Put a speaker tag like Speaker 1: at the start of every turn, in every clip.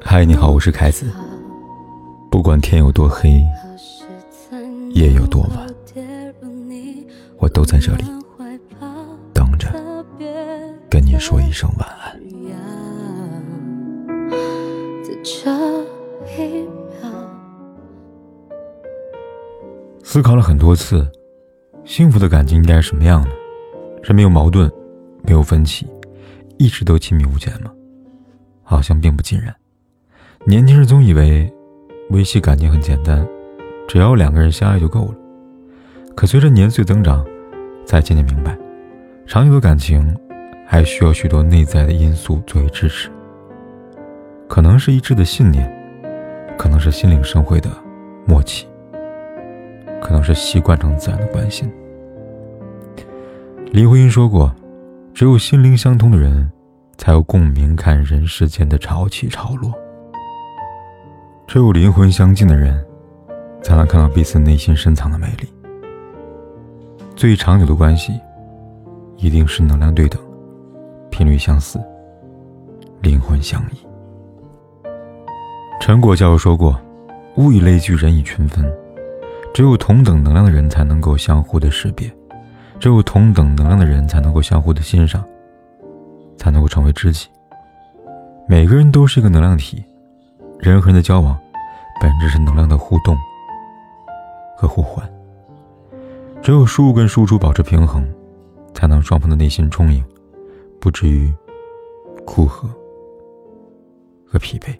Speaker 1: 嗨，你好，我是凯子。不管天有多黑，夜有多晚，我都在这里等着跟你说一声晚安。思考了很多次，幸福的感情应该是什么样的？是没有矛盾，没有分歧，一直都亲密无间吗？好像并不尽然。年轻人总以为维系感情很简单，只要两个人相爱就够了。可随着年岁增长，才渐渐明白，长久的感情还需要许多内在的因素作为支持。可能是一致的信念，可能是心领神会的默契，可能是习惯成自然的关心。林徽因说过：“只有心灵相通的人，才有共鸣看人世间的潮起潮落。”只有灵魂相近的人，才能看到彼此内心深藏的美丽。最长久的关系，一定是能量对等、频率相似、灵魂相依。陈果教授说过：“物以类聚，人以群分。只有同等能量的人，才能够相互的识别；只有同等能量的人，才能够相互的欣赏，才能够成为知己。每个人都是一个能量体。”人和人的交往，本质是能量的互动和互换。只有输入跟输出保持平衡，才能双方的内心充盈，不至于枯涸和疲惫。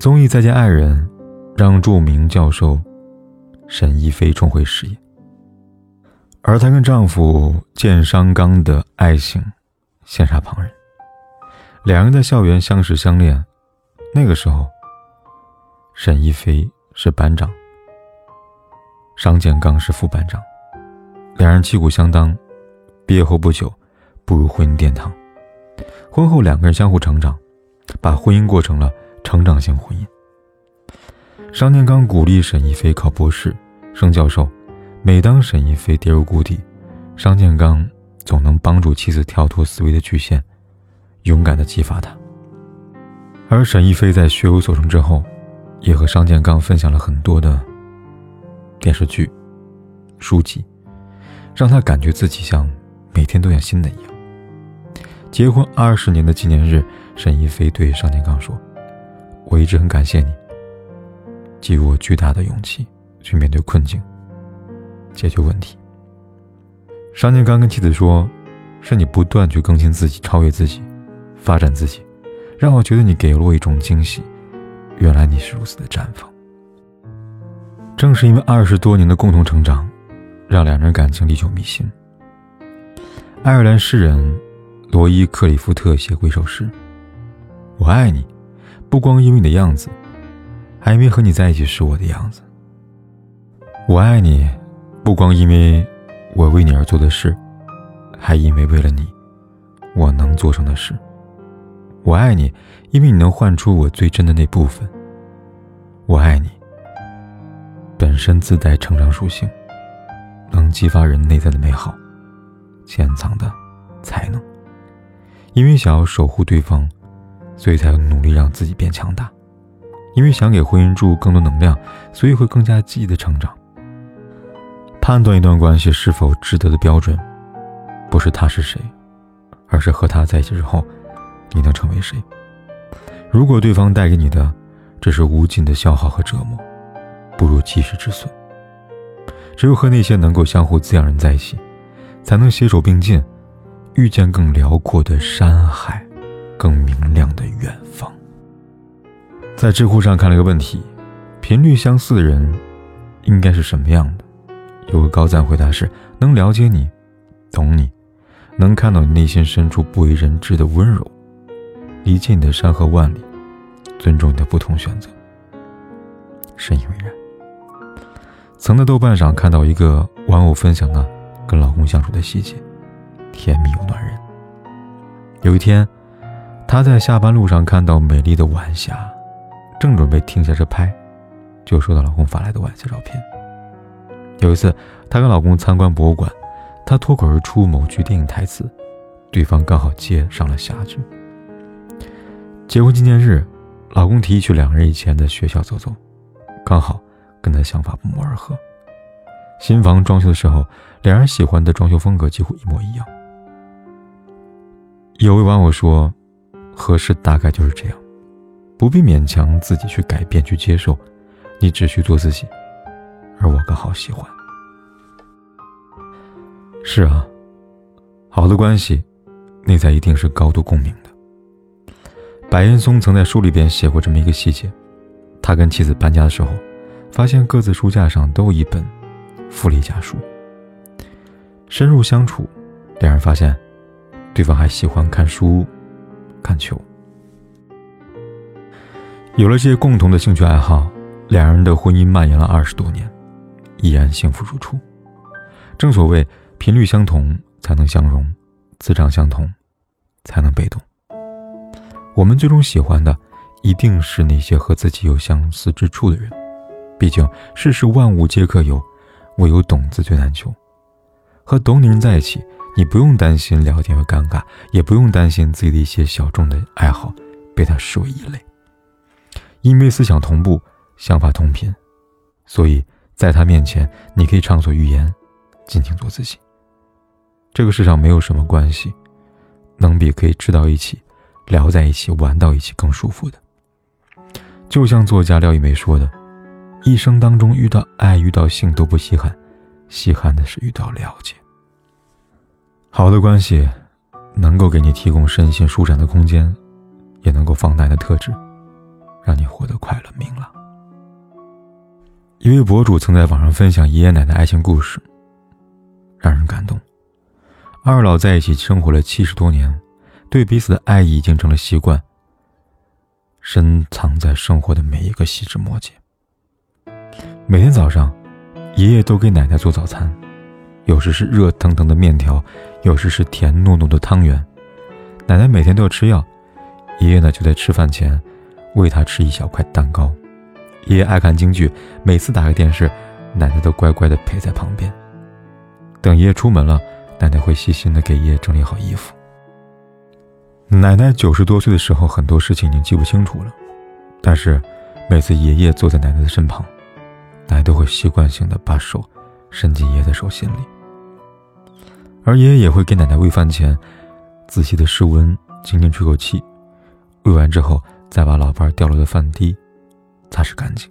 Speaker 1: 综艺《再见爱人》让著名教授沈亦菲重回事业，而她跟丈夫建商刚的爱情羡煞旁人。两人在校园相识相恋。那个时候，沈亦菲是班长，商建刚是副班长，两人旗鼓相当。毕业后不久，步入婚姻殿堂。婚后，两个人相互成长，把婚姻过成了成长型婚姻。商建刚鼓励沈亦菲考博士、升教授。每当沈亦菲跌入谷底，商建刚总能帮助妻子跳脱思维的局限，勇敢地激发她。而沈亦菲在学有所成之后，也和商建刚分享了很多的电视剧、书籍，让他感觉自己像每天都像新的一样。结婚二十年的纪念日，沈亦菲对商建刚说：“我一直很感谢你，给予我巨大的勇气去面对困境、解决问题。”商建刚跟妻子说：“是你不断去更新自己、超越自己、发展自己。”让我觉得你给了我一种惊喜，原来你是如此的绽放。正是因为二十多年的共同成长，让两人感情历久弥新。爱尔兰诗人罗伊·克里夫特写过一首诗：“我爱你，不光因为你的样子，还因为和你在一起是我的样子。我爱你，不光因为我为你而做的事，还因为为了你，我能做成的事。”我爱你，因为你能唤出我最真的那部分。我爱你，本身自带成长属性，能激发人内在的美好，潜藏的才能。因为想要守护对方，所以才要努力让自己变强大。因为想给婚姻注入更多能量，所以会更加积极的成长。判断一段关系是否值得的标准，不是他是谁，而是和他在一起之后。你能成为谁？如果对方带给你的只是无尽的消耗和折磨，不如及时止损。只有和那些能够相互滋养人在一起，才能携手并进，遇见更辽阔的山海，更明亮的远方。在知乎上看了一个问题：频率相似的人应该是什么样的？有个高赞回答是：能了解你，懂你，能看到你内心深处不为人知的温柔。理解你的山河万里，尊重你的不同选择，深以为然。曾在豆瓣上看到一个玩偶分享的跟老公相处的细节，甜蜜又暖人。有一天，她在下班路上看到美丽的晚霞，正准备停下车拍，就收到老公发来的晚霞照片。有一次，她跟老公参观博物馆，她脱口而出某句电影台词：“对方刚好接上了下句。结婚纪念日，老公提议去两人以前的学校走走，刚好跟他想法不谋而合。新房装修的时候，两人喜欢的装修风格几乎一模一样。有位网友说：“合适大概就是这样，不必勉强自己去改变、去接受，你只需做自己。”而我刚好喜欢。是啊，好的关系，内在一定是高度共鸣的。白岩松曾在书里边写过这么一个细节：他跟妻子搬家的时候，发现各自书架上都有一本《福利家书》。深入相处，两人发现，对方还喜欢看书、看球。有了这些共同的兴趣爱好，两人的婚姻蔓延了二十多年，依然幸福如初。正所谓。频率相同才能相融，磁场相同才能被动。我们最终喜欢的，一定是那些和自己有相似之处的人。毕竟世事万物皆可有，唯有懂字最难求。和懂你人在一起，你不用担心聊天会尴尬，也不用担心自己的一些小众的爱好被他视为异类。因为思想同步，想法同频，所以在他面前，你可以畅所欲言，尽情做自己。这个世上没有什么关系，能比可以吃到一起、聊在一起、玩到一起更舒服的。就像作家廖一梅说的：“一生当中遇到爱、遇到性都不稀罕，稀罕的是遇到了解。”好的关系，能够给你提供身心舒展的空间，也能够放大你的特质，让你活得快乐明朗。一位博主曾在网上分享爷爷奶奶爱情故事，让人感动。二老在一起生活了七十多年，对彼此的爱意已经成了习惯，深藏在生活的每一个细枝末节。每天早上，爷爷都给奶奶做早餐，有时是热腾腾的面条，有时是甜糯糯的汤圆。奶奶每天都要吃药，爷爷呢就在吃饭前喂她吃一小块蛋糕。爷爷爱看京剧，每次打开电视，奶奶都乖乖的陪在旁边。等爷爷出门了。奶奶会细心的给爷爷整理好衣服。奶奶九十多岁的时候，很多事情已经记不清楚了，但是每次爷爷坐在奶奶的身旁，奶奶都会习惯性的把手伸进爷爷的手心里，而爷爷也会给奶奶喂饭前仔细的试温，轻轻吹口气，喂完之后再把老伴掉落的饭滴擦拭干净。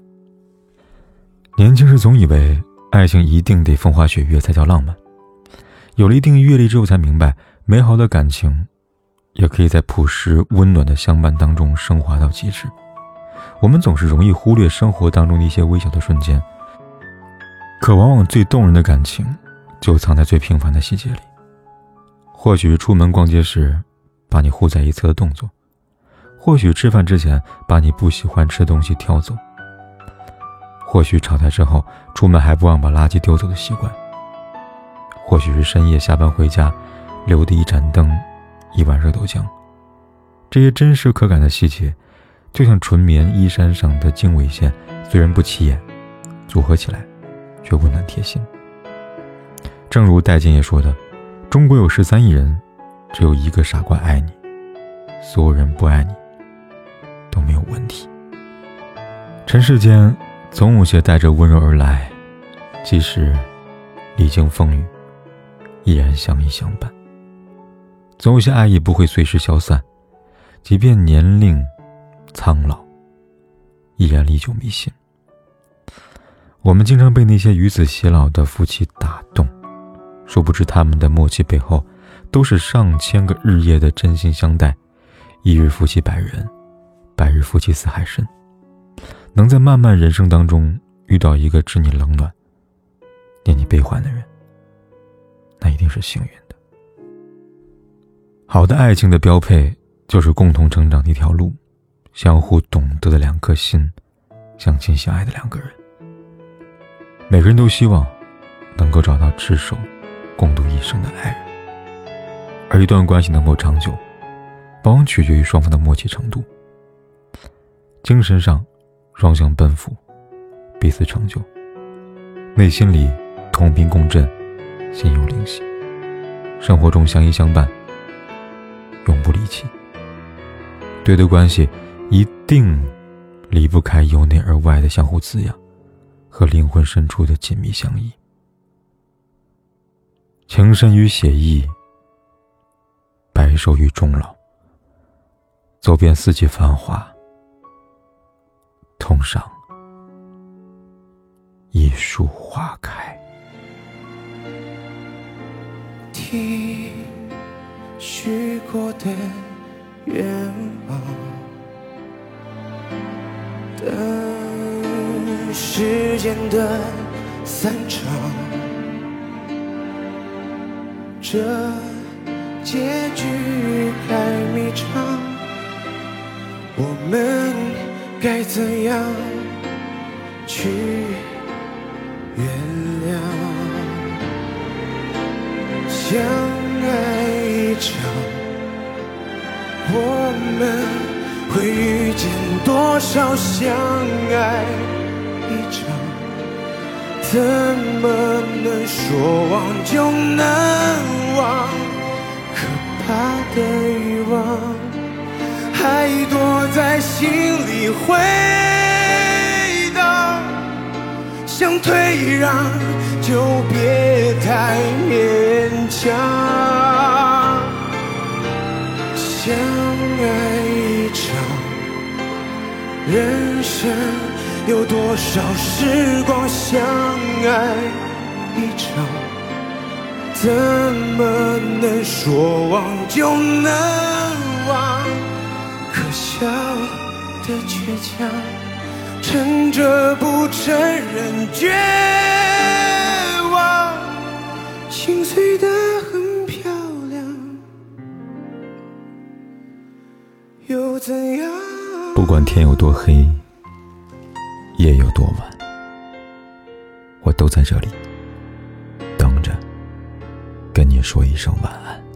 Speaker 1: 年轻时总以为爱情一定得风花雪月才叫浪漫。有了一定阅历之后，才明白，美好的感情，也可以在朴实温暖的相伴当中升华到极致。我们总是容易忽略生活当中的一些微小的瞬间，可往往最动人的感情，就藏在最平凡的细节里。或许出门逛街时，把你护在一侧的动作；或许吃饭之前，把你不喜欢吃的东西挑走；或许吵架之后，出门还不忘把垃圾丢走的习惯。或许是深夜下班回家，留的一盏灯，一碗热豆浆。这些真实可感的细节，就像纯棉衣衫上的经纬线，虽然不起眼，组合起来却温暖贴心。正如戴建业说的：“中国有十三亿人，只有一个傻瓜爱你，所有人不爱你都没有问题。”尘世间总有些带着温柔而来，即使历经风雨。依然相依相伴。总有些爱意不会随时消散，即便年龄苍老，依然历久弥新。我们经常被那些与子偕老的夫妻打动，殊不知他们的默契背后，都是上千个日夜的真心相待。一日夫妻百日，百日夫妻似海深。能在漫漫人生当中遇到一个知你冷暖、念你悲欢的人。那一定是幸运的。好的爱情的标配就是共同成长的一条路，相互懂得的两颗心，相亲相爱的两个人。每个人都希望能够找到执手共度一生的爱人，而一段关系能够长久，往往取决于双方的默契程度。精神上双向奔赴，彼此成就；内心里同频共振。心有灵犀，生活中相依相伴，永不离弃。对的关系一定离不开由内而外的相互滋养和灵魂深处的紧密相依。情深于血意，白首于终老。走遍四季繁华，同上一树花开。
Speaker 2: 听许过的愿望，等时间的散场，这结局还迷长。我们该怎样去原谅？相爱一场，我们会遇见多少相爱一场？怎么能说忘就能忘？可怕的欲望。还躲在心回荡，想退让就别太勉强。相爱一场，人生有多少时光？相爱一场，怎么能说忘就能忘？可笑的倔强，撑着不承认绝望，心碎的很漂亮，又怎样？
Speaker 1: 不管天有多黑，夜有多晚，我都在这里等着，跟你说一声晚安。